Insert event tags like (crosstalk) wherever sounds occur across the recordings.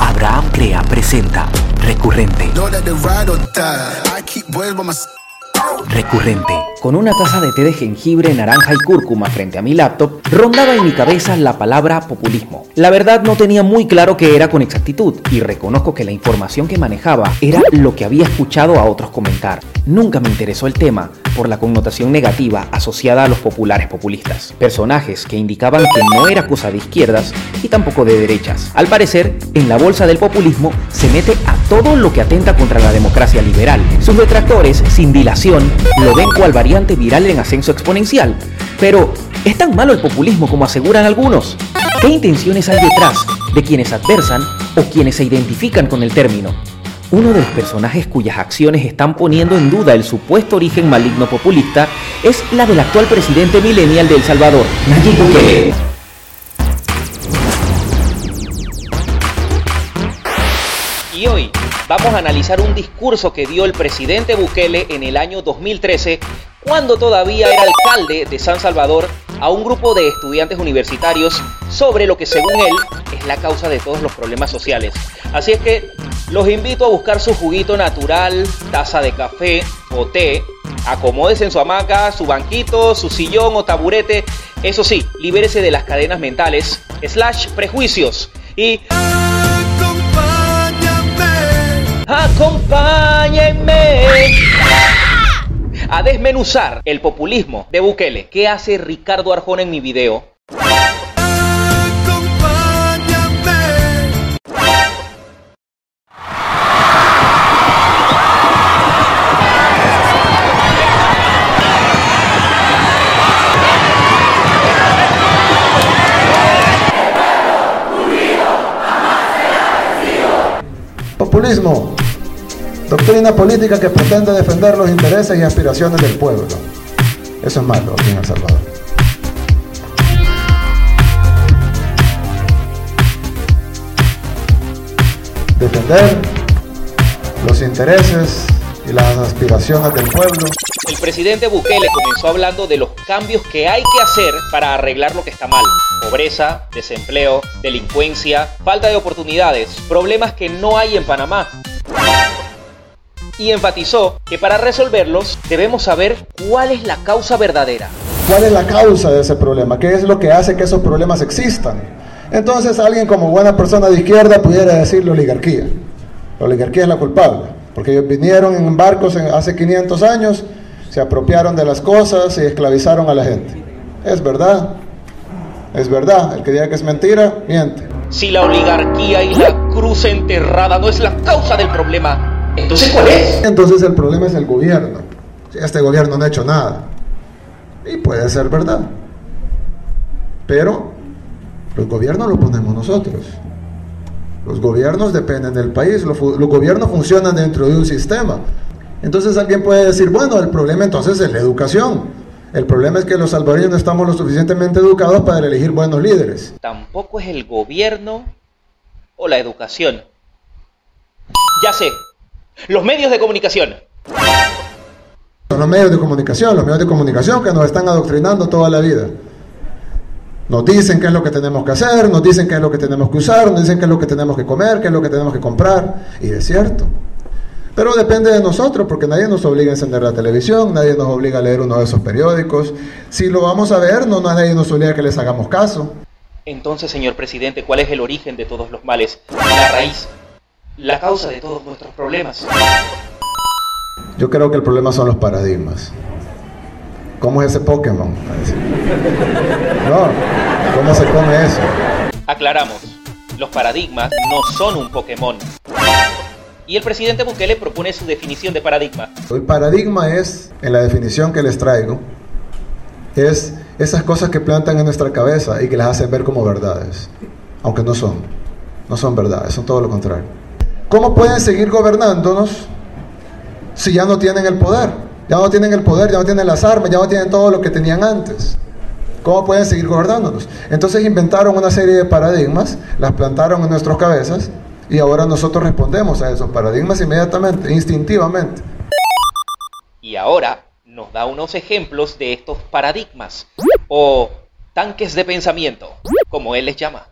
Abraham Crea presenta Recurrente. Recurrente. Con una taza de té de jengibre, naranja y cúrcuma frente a mi laptop, rondaba en mi cabeza la palabra populismo. La verdad no tenía muy claro qué era con exactitud y reconozco que la información que manejaba era lo que había escuchado a otros comentar. Nunca me interesó el tema por la connotación negativa asociada a los populares populistas. Personajes que indicaban que no era cosa de izquierdas y tampoco de derechas. Al parecer, en la bolsa del populismo se mete a todo lo que atenta contra la democracia liberal. Sus detractores, sin dilación, lo ven cual variante viral en ascenso exponencial. Pero, ¿es tan malo el populismo como aseguran algunos? ¿Qué intenciones hay detrás de quienes adversan o quienes se identifican con el término? Uno de los personajes cuyas acciones están poniendo en duda el supuesto origen maligno populista es la del actual presidente millennial de El Salvador, Nayib Bukele. Y hoy vamos a analizar un discurso que dio el presidente Bukele en el año 2013, cuando todavía era alcalde de San Salvador, a un grupo de estudiantes universitarios sobre lo que según él es la causa de todos los problemas sociales. Así es que los invito a buscar su juguito natural, taza de café o té. Acomódese en su hamaca, su banquito, su sillón o taburete. Eso sí, libérese de las cadenas mentales, slash prejuicios. Y... Acompáñenme a desmenuzar el populismo de Bukele. ¿Qué hace Ricardo Arjona en mi video? Populismo. Doctrina política que pretende defender los intereses y aspiraciones del pueblo. Eso es malo aquí en El Salvador. Defender los intereses y las aspiraciones del pueblo. El presidente Bukele comenzó hablando de los cambios que hay que hacer para arreglar lo que está mal. Pobreza, desempleo, delincuencia, falta de oportunidades, problemas que no hay en Panamá. Y enfatizó que para resolverlos debemos saber cuál es la causa verdadera. ¿Cuál es la causa de ese problema? ¿Qué es lo que hace que esos problemas existan? Entonces alguien como buena persona de izquierda pudiera decir la oligarquía. La oligarquía es la culpable, porque ellos vinieron en barcos hace 500 años, se apropiaron de las cosas y esclavizaron a la gente. Es verdad, es verdad. El que diga que es mentira, miente. Si la oligarquía y la cruz enterrada no es la causa del problema, entonces ¿cuál es? Entonces el problema es el gobierno. Este gobierno no ha hecho nada. Y puede ser verdad. Pero los gobiernos los ponemos nosotros. Los gobiernos dependen del país. Los, los gobiernos funcionan dentro de un sistema. Entonces alguien puede decir, bueno, el problema entonces es la educación. El problema es que los salvadoreños no estamos lo suficientemente educados para elegir buenos líderes. Tampoco es el gobierno o la educación. Ya sé, los medios de comunicación. Son los medios de comunicación, los medios de comunicación que nos están adoctrinando toda la vida. Nos dicen qué es lo que tenemos que hacer, nos dicen qué es lo que tenemos que usar, nos dicen qué es lo que tenemos que comer, qué es lo que tenemos que comprar. Y es cierto. Pero depende de nosotros, porque nadie nos obliga a encender la televisión, nadie nos obliga a leer uno de esos periódicos. Si lo vamos a ver, no nadie nos obliga a que les hagamos caso. Entonces, señor presidente, ¿cuál es el origen de todos los males? La raíz, la causa de todos nuestros problemas. Yo creo que el problema son los paradigmas. ¿Cómo es ese Pokémon? No, ¿cómo se come eso? Aclaramos, los paradigmas no son un Pokémon. Y el presidente Bukele propone su definición de paradigma. El paradigma es, en la definición que les traigo, es esas cosas que plantan en nuestra cabeza y que las hacen ver como verdades, aunque no son, no son verdades, son todo lo contrario. ¿Cómo pueden seguir gobernándonos si ya no tienen el poder? Ya no tienen el poder, ya no tienen las armas, ya no tienen todo lo que tenían antes. ¿Cómo pueden seguir gobernándonos? Entonces inventaron una serie de paradigmas, las plantaron en nuestras cabezas y ahora nosotros respondemos a esos paradigmas inmediatamente, instintivamente. Y ahora nos da unos ejemplos de estos paradigmas o tanques de pensamiento, como él les llama.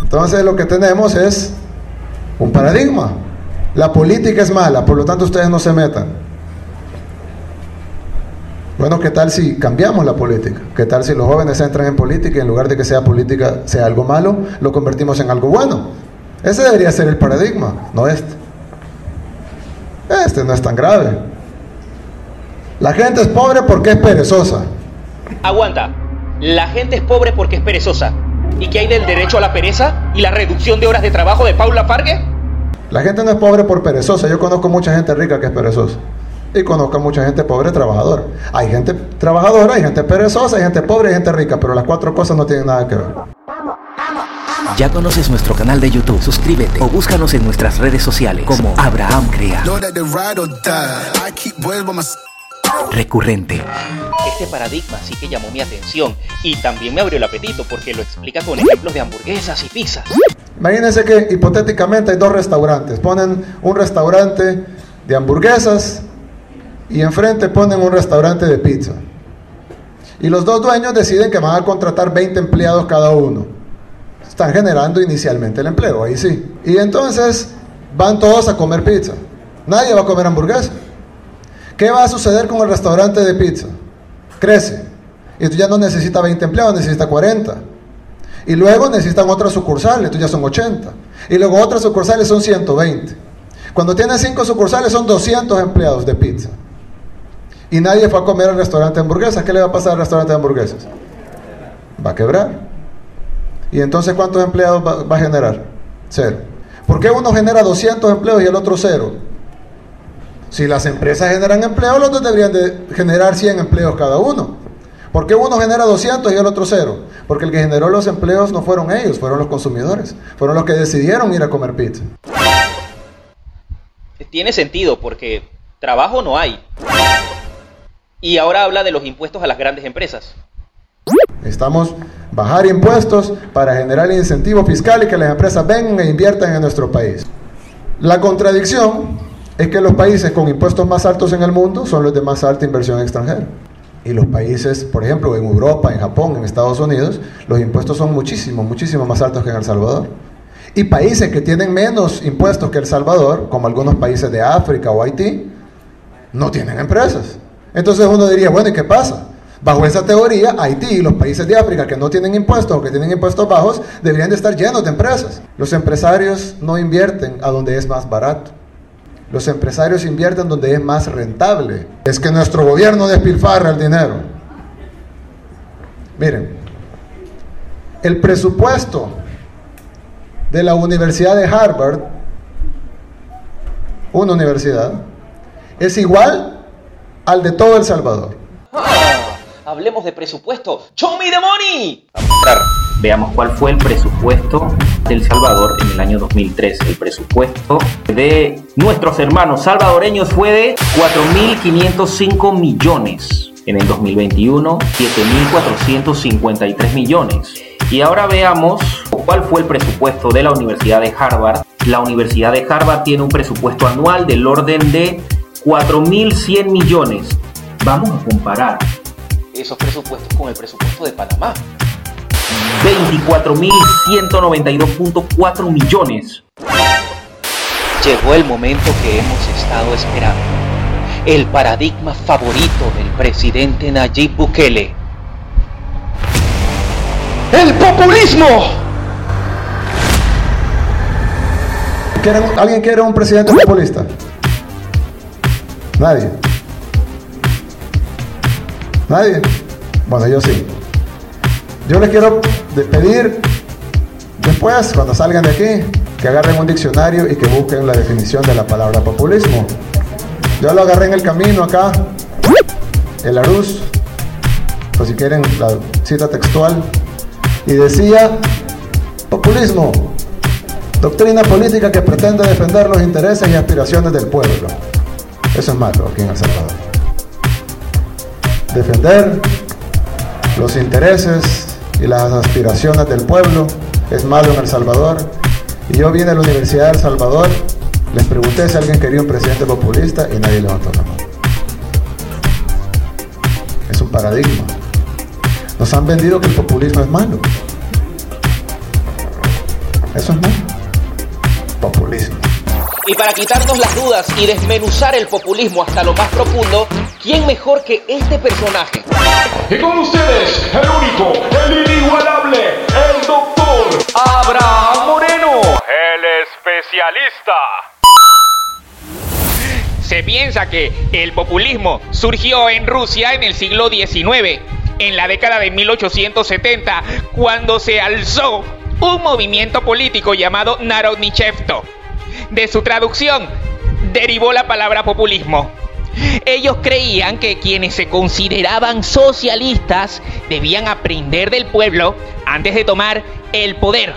Entonces lo que tenemos es un paradigma. La política es mala, por lo tanto ustedes no se metan. Bueno, ¿qué tal si cambiamos la política? ¿Qué tal si los jóvenes entran en política y en lugar de que sea política sea algo malo, lo convertimos en algo bueno? Ese debería ser el paradigma, no este. Este no es tan grave. La gente es pobre porque es perezosa. Aguanta. La gente es pobre porque es perezosa. ¿Y qué hay del derecho a la pereza y la reducción de horas de trabajo de Paula Fargue? La gente no es pobre por perezosa. Yo conozco mucha gente rica que es perezosa. Y conozco mucha gente pobre trabajadora. Hay gente trabajadora, hay gente perezosa, hay gente pobre y gente rica, pero las cuatro cosas no tienen nada que ver. Ya conoces nuestro canal de YouTube, suscríbete o búscanos en nuestras redes sociales como Abraham Crea. Recurrente. Este paradigma sí que llamó mi atención y también me abrió el apetito porque lo explica con ejemplos de hamburguesas y pizzas. Imagínense que hipotéticamente hay dos restaurantes. Ponen un restaurante de hamburguesas y enfrente ponen un restaurante de pizza. Y los dos dueños deciden que van a contratar 20 empleados cada uno. Están generando inicialmente el empleo, ahí sí. Y entonces van todos a comer pizza. Nadie va a comer hamburguesa. ¿Qué va a suceder con el restaurante de pizza? Crece. Y tú ya no necesita 20 empleados, necesita 40. Y luego necesitan otras sucursales, tú ya son 80. Y luego otras sucursales son 120. Cuando tienes 5 sucursales son 200 empleados de pizza. Y nadie fue a comer al restaurante de hamburguesas. ¿Qué le va a pasar al restaurante de hamburguesas? Va a quebrar. ¿Y entonces cuántos empleados va, va a generar? Cero. ¿Por qué uno genera 200 empleos y el otro cero? Si las empresas generan empleo, los dos deberían de generar 100 empleos cada uno. ¿Por qué uno genera 200 y el otro cero? Porque el que generó los empleos no fueron ellos, fueron los consumidores. Fueron los que decidieron ir a comer pizza. Tiene sentido porque trabajo no hay. Y ahora habla de los impuestos a las grandes empresas. Necesitamos bajar impuestos para generar incentivo fiscal y que las empresas vengan e inviertan en nuestro país. La contradicción es que los países con impuestos más altos en el mundo son los de más alta inversión extranjera. Y los países, por ejemplo, en Europa, en Japón, en Estados Unidos, los impuestos son muchísimo, muchísimo más altos que en El Salvador. Y países que tienen menos impuestos que El Salvador, como algunos países de África o Haití, no tienen empresas. Entonces uno diría, bueno, ¿y qué pasa? Bajo esa teoría, Haití y los países de África que no tienen impuestos o que tienen impuestos bajos deberían de estar llenos de empresas. Los empresarios no invierten a donde es más barato. Los empresarios invierten donde es más rentable. Es que nuestro gobierno despilfarra el dinero. Miren, el presupuesto de la Universidad de Harvard, una universidad, es igual al de todo El Salvador. Ah, hablemos de presupuesto. ¡Show me the money! Veamos cuál fue el presupuesto del Salvador en el año 2003. El presupuesto de nuestros hermanos salvadoreños fue de 4.505 millones. En el 2021, 7.453 millones. Y ahora veamos cuál fue el presupuesto de la Universidad de Harvard. La Universidad de Harvard tiene un presupuesto anual del orden de 4.100 millones. Vamos a comparar esos presupuestos con el presupuesto de Panamá. 24.192.4 millones. Llegó el momento que hemos estado esperando. El paradigma favorito del presidente Nayib Bukele. ¡El populismo! ¿Alguien quiere un presidente populista? Nadie. Nadie. Bueno, yo sí. Yo les quiero pedir después, cuando salgan de aquí, que agarren un diccionario y que busquen la definición de la palabra populismo. Yo lo agarré en el camino acá, el Arús, o si quieren la cita textual, y decía, populismo, doctrina política que pretende defender los intereses y aspiraciones del pueblo. Eso es malo aquí en El Salvador. Defender los intereses y las aspiraciones del pueblo. Es malo en El Salvador. Y yo vine a la Universidad de El Salvador, les pregunté si alguien quería un presidente populista y nadie levantó la mano. Es un paradigma. Nos han vendido que el populismo es malo. Eso es más populismo. Y para quitarnos las dudas y desmenuzar el populismo hasta lo más profundo, ¿quién mejor que este personaje? Y con ustedes, el único, el inigualable, el doctor Abraham Moreno, el especialista. Se piensa que el populismo surgió en Rusia en el siglo XIX, en la década de 1870, cuando se alzó un movimiento político llamado Narodnichevto. De su traducción derivó la palabra populismo. Ellos creían que quienes se consideraban socialistas debían aprender del pueblo antes de tomar el poder.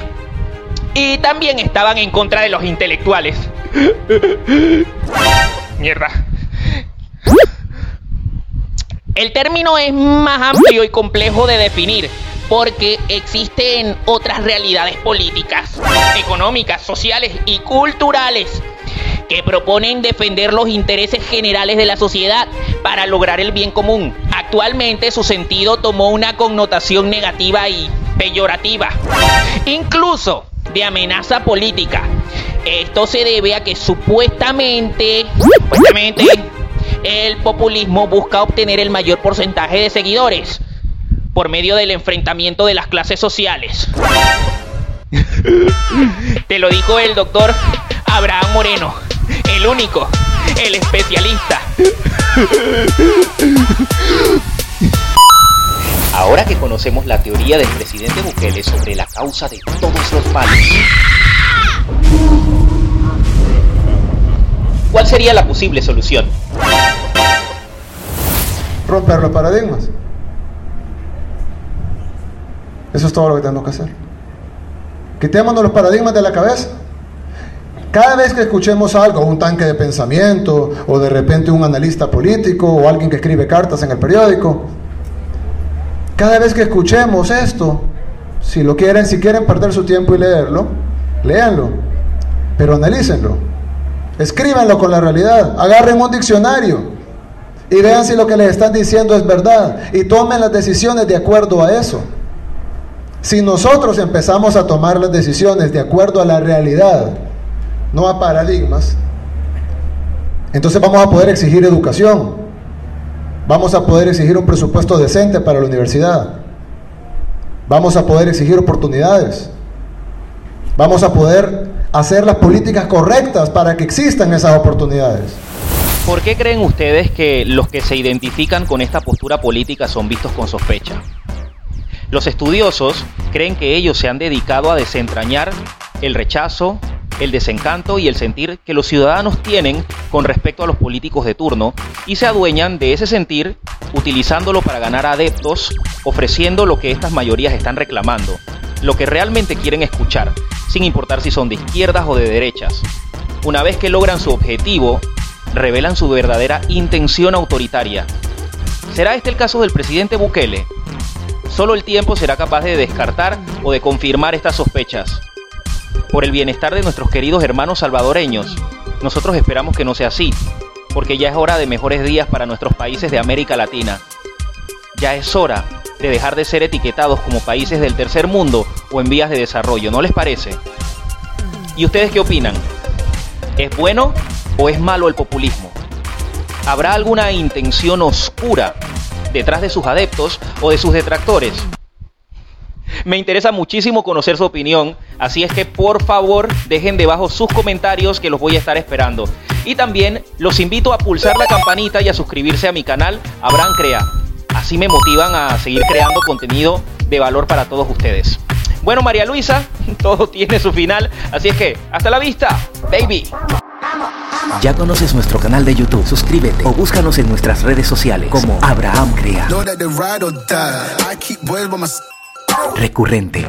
Y también estaban en contra de los intelectuales. Mierda. El término es más amplio y complejo de definir porque existen otras realidades políticas, económicas, sociales y culturales que proponen defender los intereses generales de la sociedad para lograr el bien común. Actualmente su sentido tomó una connotación negativa y peyorativa, incluso de amenaza política. Esto se debe a que supuestamente, supuestamente el populismo busca obtener el mayor porcentaje de seguidores por medio del enfrentamiento de las clases sociales. (laughs) Te lo dijo el doctor Abraham Moreno, el único, el especialista. Ahora que conocemos la teoría del presidente Bukele sobre la causa de todos los males, ¿cuál sería la posible solución? Romper los paradigmas. Eso es todo lo que tenemos que hacer. Quitémonos los paradigmas de la cabeza. Cada vez que escuchemos algo, un tanque de pensamiento, o de repente un analista político, o alguien que escribe cartas en el periódico, cada vez que escuchemos esto, si lo quieren, si quieren perder su tiempo y leerlo, léanlo, pero analícenlo, escríbanlo con la realidad, agarren un diccionario y vean si lo que les están diciendo es verdad y tomen las decisiones de acuerdo a eso. Si nosotros empezamos a tomar las decisiones de acuerdo a la realidad, no a paradigmas, entonces vamos a poder exigir educación, vamos a poder exigir un presupuesto decente para la universidad, vamos a poder exigir oportunidades, vamos a poder hacer las políticas correctas para que existan esas oportunidades. ¿Por qué creen ustedes que los que se identifican con esta postura política son vistos con sospecha? Los estudiosos creen que ellos se han dedicado a desentrañar el rechazo, el desencanto y el sentir que los ciudadanos tienen con respecto a los políticos de turno y se adueñan de ese sentir utilizándolo para ganar adeptos, ofreciendo lo que estas mayorías están reclamando, lo que realmente quieren escuchar, sin importar si son de izquierdas o de derechas. Una vez que logran su objetivo, revelan su verdadera intención autoritaria. ¿Será este el caso del presidente Bukele? Solo el tiempo será capaz de descartar o de confirmar estas sospechas. Por el bienestar de nuestros queridos hermanos salvadoreños, nosotros esperamos que no sea así, porque ya es hora de mejores días para nuestros países de América Latina. Ya es hora de dejar de ser etiquetados como países del tercer mundo o en vías de desarrollo, ¿no les parece? ¿Y ustedes qué opinan? ¿Es bueno o es malo el populismo? ¿Habrá alguna intención oscura detrás de sus adeptos o de sus detractores. Me interesa muchísimo conocer su opinión, así es que por favor dejen debajo sus comentarios que los voy a estar esperando. Y también los invito a pulsar la campanita y a suscribirse a mi canal Abraham Crea. Así me motivan a seguir creando contenido de valor para todos ustedes. Bueno, María Luisa, (laughs) todo tiene su final, así es que hasta la vista, baby. ¿Ya conoces nuestro canal de YouTube? Suscríbete o búscanos en nuestras redes sociales como Abraham Crea. Recurrente.